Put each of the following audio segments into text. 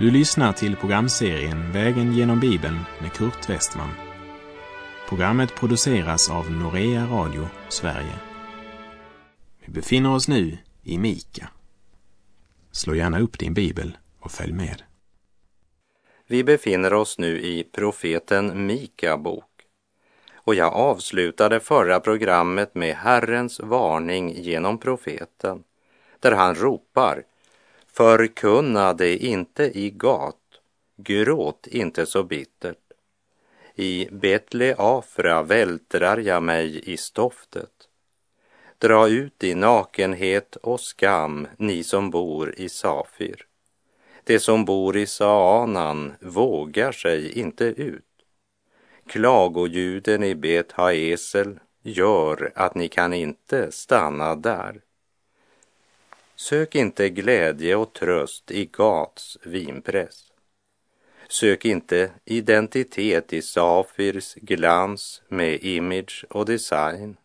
Du lyssnar till programserien Vägen genom Bibeln med Kurt Westman. Programmet produceras av Norea Radio Sverige. Vi befinner oss nu i Mika. Slå gärna upp din bibel och följ med. Vi befinner oss nu i profeten Mika bok och jag avslutade förra programmet med Herrens varning genom profeten där han ropar Förkunna det inte i gat, gråt inte så bittert. I Betle Afra vältrar jag mig i stoftet. Dra ut i nakenhet och skam, ni som bor i Safir. De som bor i Saanan vågar sig inte ut. Klagoljuden i Bet Haesel gör att ni kan inte stanna där. Sök inte glädje och tröst i Gats vinpress. Sök inte identitet i Safirs glans med image och design.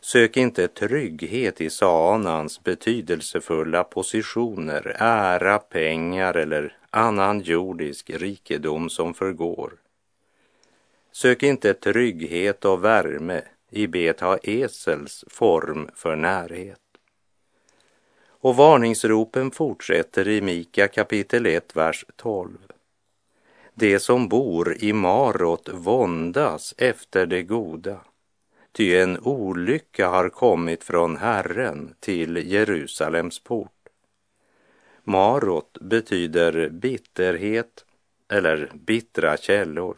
Sök inte trygghet i Saanans betydelsefulla positioner, ära, pengar eller annan jordisk rikedom som förgår. Sök inte trygghet och värme i Beta Esels form för närhet. Och varningsropen fortsätter i Mika kapitel 1, vers 12. De som bor i Marot våndas efter det goda, ty en olycka har kommit från Herren till Jerusalems port. Marot betyder bitterhet eller bittra källor.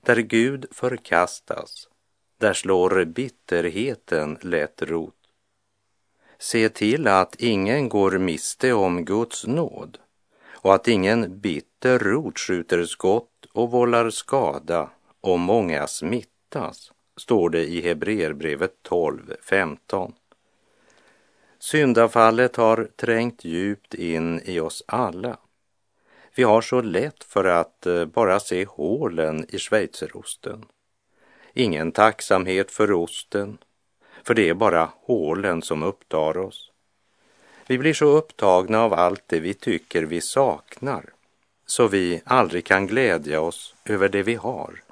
Där Gud förkastas, där slår bitterheten lätt rot. Se till att ingen går miste om Guds nåd och att ingen bitter rot skjuter skott och vållar skada och många smittas, står det i Hebreerbrevet 12.15. Syndafallet har trängt djupt in i oss alla. Vi har så lätt för att eh, bara se hålen i schweizerosten. Ingen tacksamhet för osten, för det är bara hålen som upptar oss. Vi blir så upptagna av allt det vi tycker vi saknar så vi aldrig kan glädja oss över det vi har.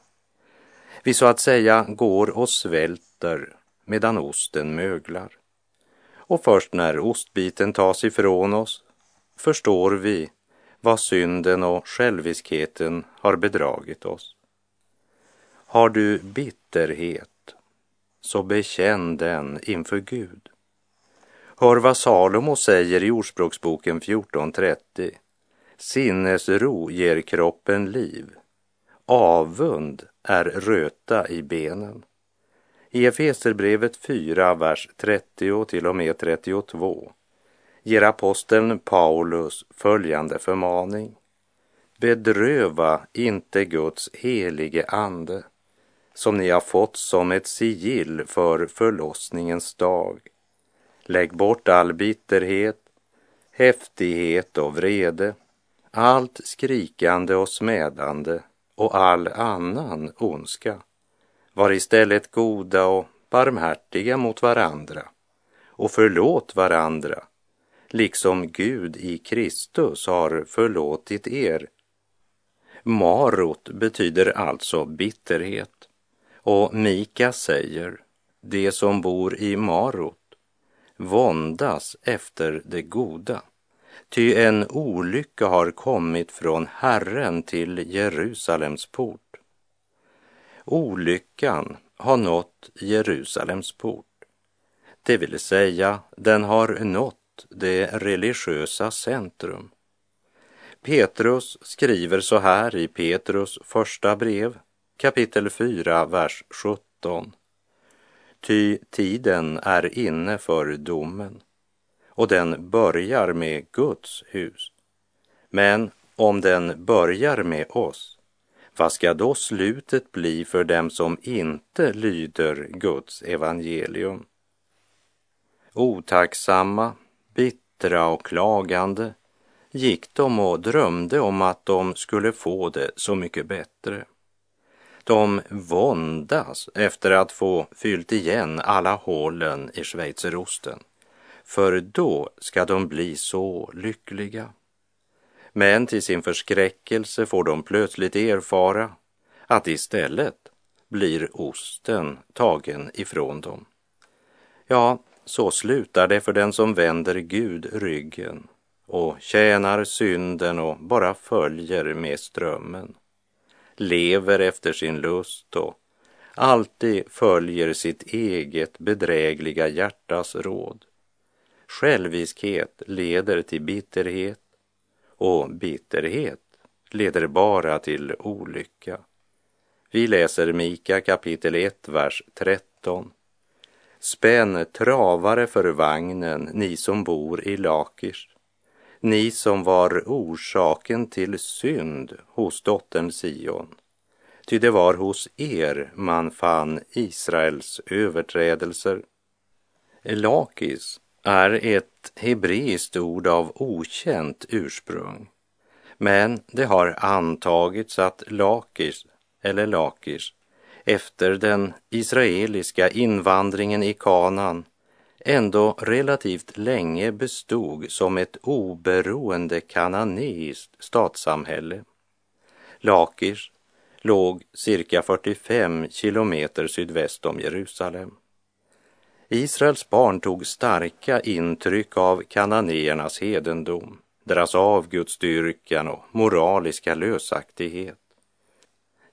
Vi så att säga går och svälter medan osten möglar. Och först när ostbiten tas ifrån oss förstår vi vad synden och själviskheten har bedragit oss. Har du bitterhet så bekänn den inför Gud. Hör vad Salomo säger i Ordspråksboken 14.30. Sinnesro ger kroppen liv. Avund är röta i benen. I Efeserbrevet 4, vers 30 till och med 32 ger aposteln Paulus följande förmaning. Bedröva inte Guds helige ande som ni har fått som ett sigill för förlossningens dag. Lägg bort all bitterhet, häftighet och vrede, allt skrikande och smädande och all annan ondska. Var istället goda och barmhärtiga mot varandra och förlåt varandra, liksom Gud i Kristus har förlåtit er. Marot betyder alltså bitterhet. Och Mika säger, de som bor i Marot våndas efter det goda. Ty en olycka har kommit från Herren till Jerusalems port. Olyckan har nått Jerusalems port. Det vill säga, den har nått det religiösa centrum. Petrus skriver så här i Petrus första brev kapitel 4, vers 17. Ty tiden är inne för domen och den börjar med Guds hus. Men om den börjar med oss, vad ska då slutet bli för dem som inte lyder Guds evangelium? Otacksamma, bittra och klagande gick de och drömde om att de skulle få det så mycket bättre. De våndas efter att få fyllt igen alla hålen i schweizerosten. För då ska de bli så lyckliga. Men till sin förskräckelse får de plötsligt erfara att istället blir osten tagen ifrån dem. Ja, så slutar det för den som vänder Gud ryggen och tjänar synden och bara följer med strömmen. Lever efter sin lust och alltid följer sitt eget bedrägliga hjärtas råd. Själviskhet leder till bitterhet och bitterhet leder bara till olycka. Vi läser Mika kapitel 1, vers 13. Spänn travare för vagnen, ni som bor i Lakish, ni som var orsaken till synd hos dottern Sion. Ty det var hos er man fann Israels överträdelser. Lakis är ett hebreiskt ord av okänt ursprung. Men det har antagits att Lakis, eller Lakis efter den israeliska invandringen i Kanan ändå relativt länge bestod som ett oberoende kananeiskt statssamhälle. Lakish låg cirka 45 kilometer sydväst om Jerusalem. Israels barn tog starka intryck av kananéernas hedendom, deras avgudsdyrkan och moraliska lösaktighet.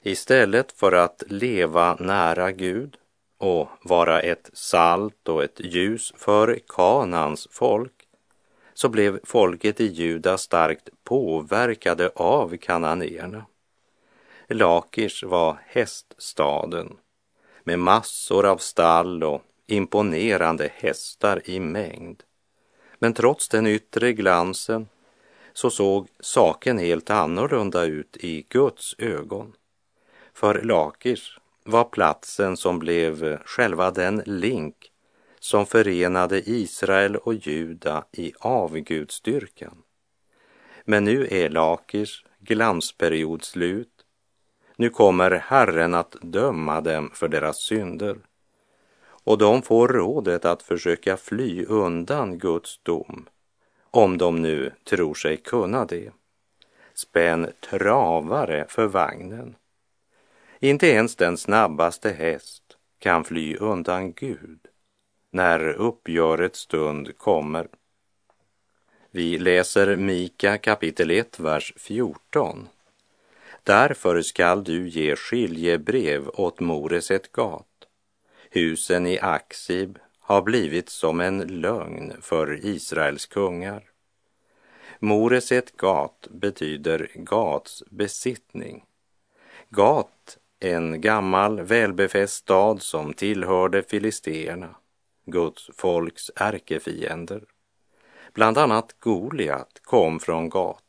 Istället för att leva nära Gud och vara ett salt och ett ljus för Kanans folk så blev folket i Juda starkt påverkade av kananéerna. Lakish var häststaden med massor av stall och imponerande hästar i mängd. Men trots den yttre glansen så såg saken helt annorlunda ut i Guds ögon. För Lakish var platsen som blev själva den link som förenade Israel och Juda i avgudstyrkan. Men nu är Lakish glansperiod slut. Nu kommer Herren att döma dem för deras synder och de får rådet att försöka fly undan Guds dom, om de nu tror sig kunna det. Spänn travare för vagnen. Inte ens den snabbaste häst kan fly undan Gud när uppgörets stund kommer. Vi läser Mika kapitel 1, vers 14. Därför skall du ge skiljebrev åt Moreset Gat Husen i Aksib har blivit som en lögn för Israels kungar. Moreset Gat betyder Gats besittning. Gat, en gammal välbefäst stad som tillhörde filisteerna, Guds folks ärkefiender. Bland annat Goliat kom från Gat.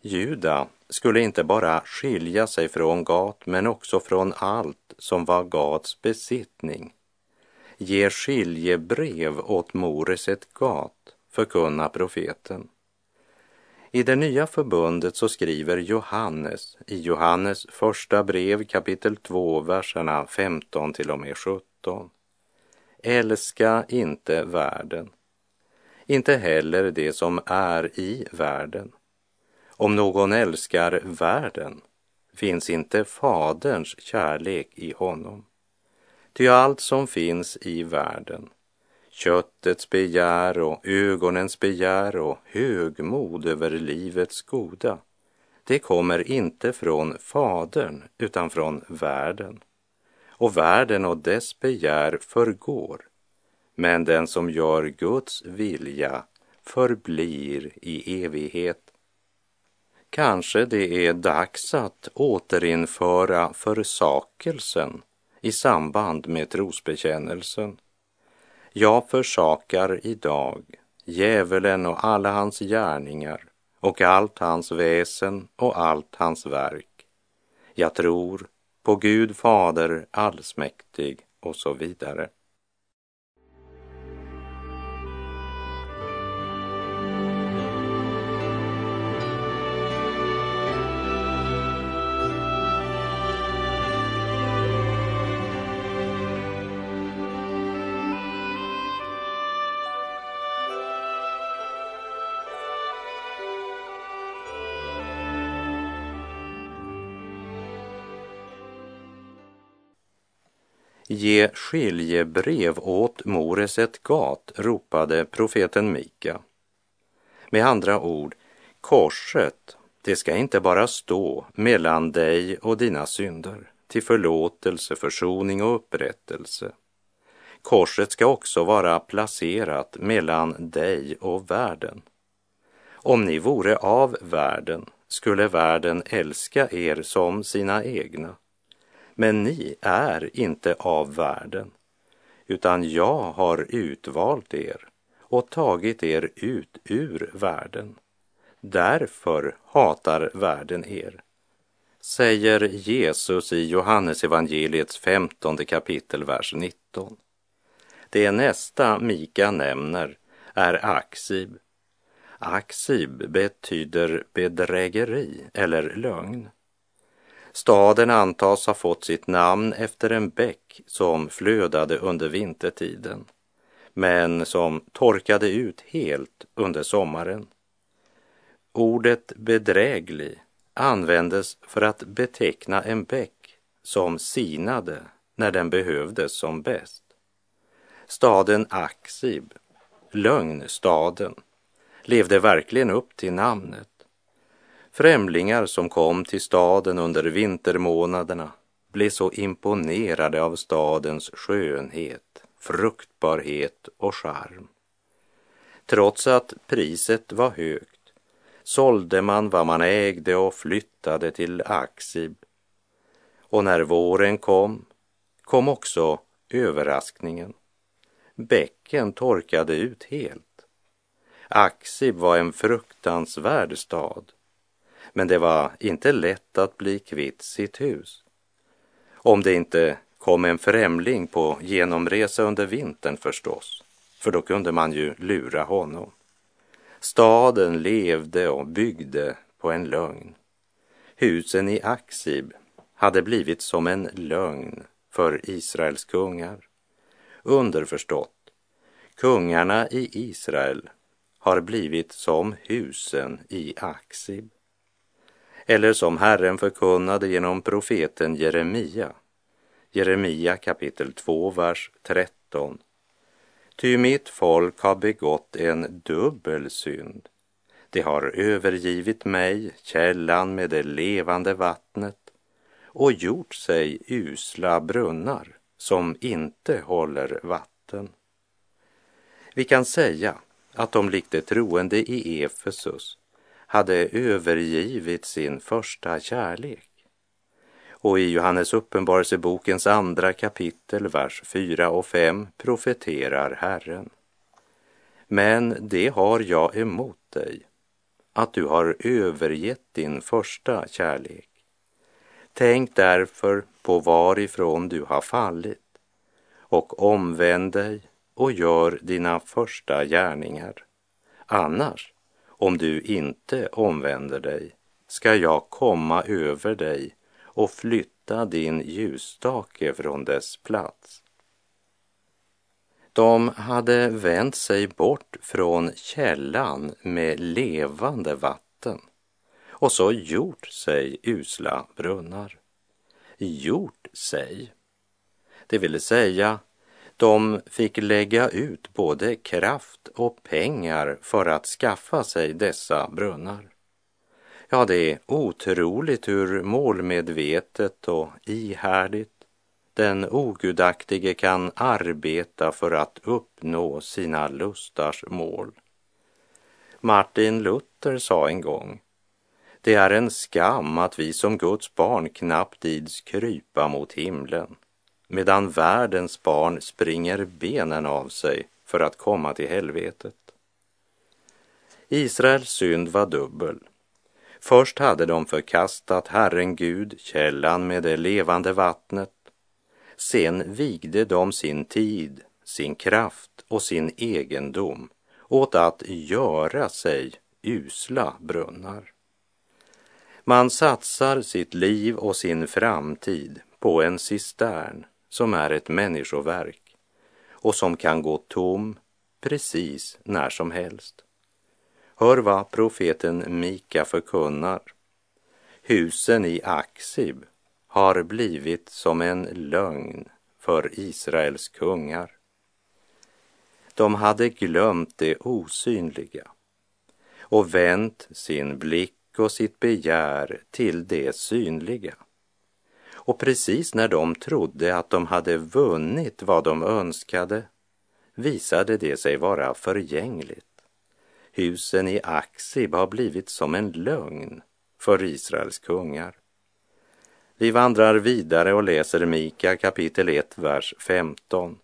Juda skulle inte bara skilja sig från Gat men också från allt som var Gats besittning. Ge skiljebrev åt Moreset Gat, förkunna profeten. I det nya förbundet så skriver Johannes i Johannes första brev kapitel 2, verserna 15 till och med 17. Älska inte världen, inte heller det som är i världen. Om någon älskar världen finns inte Faderns kärlek i honom. Ty allt som finns i världen, köttets begär och ögonens begär och högmod över livets goda, det kommer inte från Fadern utan från världen. Och världen och dess begär förgår, men den som gör Guds vilja förblir i evighet. Kanske det är dags att återinföra försakelsen i samband med trosbekännelsen. Jag försakar idag djävulen och alla hans gärningar och allt hans väsen och allt hans verk. Jag tror på Gud Fader allsmäktig och så vidare. Ge skiljebrev åt Moreset Gat, ropade profeten Mika. Med andra ord, korset, det ska inte bara stå mellan dig och dina synder till förlåtelse, försoning och upprättelse. Korset ska också vara placerat mellan dig och världen. Om ni vore av världen skulle världen älska er som sina egna. Men ni är inte av världen, utan jag har utvalt er och tagit er ut ur världen. Därför hatar världen er, säger Jesus i Johannes evangeliets femtonde kapitel, vers 19. Det nästa Mika nämner är Aksib. Aksib betyder bedrägeri eller lögn. Staden antas ha fått sitt namn efter en bäck som flödade under vintertiden, men som torkade ut helt under sommaren. Ordet bedräglig användes för att beteckna en bäck som sinade när den behövdes som bäst. Staden Aksib, lögnstaden, levde verkligen upp till namnet. Främlingar som kom till staden under vintermånaderna blev så imponerade av stadens skönhet, fruktbarhet och charm. Trots att priset var högt sålde man vad man ägde och flyttade till Aksib. Och när våren kom, kom också överraskningen. Bäcken torkade ut helt. Aksib var en fruktansvärd stad, men det var inte lätt att bli kvitt sitt hus. Om det inte kom en främling på genomresa under vintern förstås, för då kunde man ju lura honom. Staden levde och byggde på en lögn. Husen i Aksib hade blivit som en lögn för Israels kungar. Underförstått, kungarna i Israel har blivit som husen i Aksib. Eller som Herren förkunnade genom profeten Jeremia. Jeremia kapitel 2, vers 13. Ty mitt folk har begått en dubbel synd. De har övergivit mig, källan med det levande vattnet, och gjort sig usla brunnar som inte håller vatten. Vi kan säga att de likt de troende i Efesus hade övergivit sin första kärlek. Och i Johannes uppenbarelsebokens andra kapitel, vers 4 och 5 profeterar Herren. Men det har jag emot dig, att du har övergett din första kärlek. Tänk därför på varifrån du har fallit och omvänd dig och gör dina första gärningar. Annars, om du inte omvänder dig, ska jag komma över dig och flytta din ljusstake från dess plats. De hade vänt sig bort från källan med levande vatten och så gjort sig usla brunnar. Gjort sig, det vill säga de fick lägga ut både kraft och pengar för att skaffa sig dessa brunnar. Ja, det är otroligt hur målmedvetet och ihärdigt den ogudaktige kan arbeta för att uppnå sina lustars mål. Martin Luther sa en gång, det är en skam att vi som Guds barn knappt ids krypa mot himlen, medan världens barn springer benen av sig för att komma till helvetet. Israels synd var dubbel. Först hade de förkastat Herren Gud, källan med det levande vattnet. Sen vigde de sin tid, sin kraft och sin egendom åt att göra sig usla brunnar. Man satsar sitt liv och sin framtid på en cistern som är ett människoverk och som kan gå tom precis när som helst. Hör vad profeten Mika förkunnar. Husen i Aksib har blivit som en lögn för Israels kungar. De hade glömt det osynliga och vänt sin blick och sitt begär till det synliga. Och precis när de trodde att de hade vunnit vad de önskade visade det sig vara förgängligt. Husen i Aksib har blivit som en lögn för Israels kungar. Vi vandrar vidare och läser Mika kapitel 1, vers 15.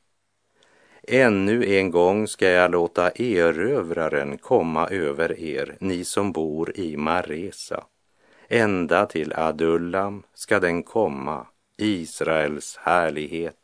Ännu en gång ska jag låta erövraren komma över er, ni som bor i Maresa. Ända till Adullam ska den komma, Israels härlighet.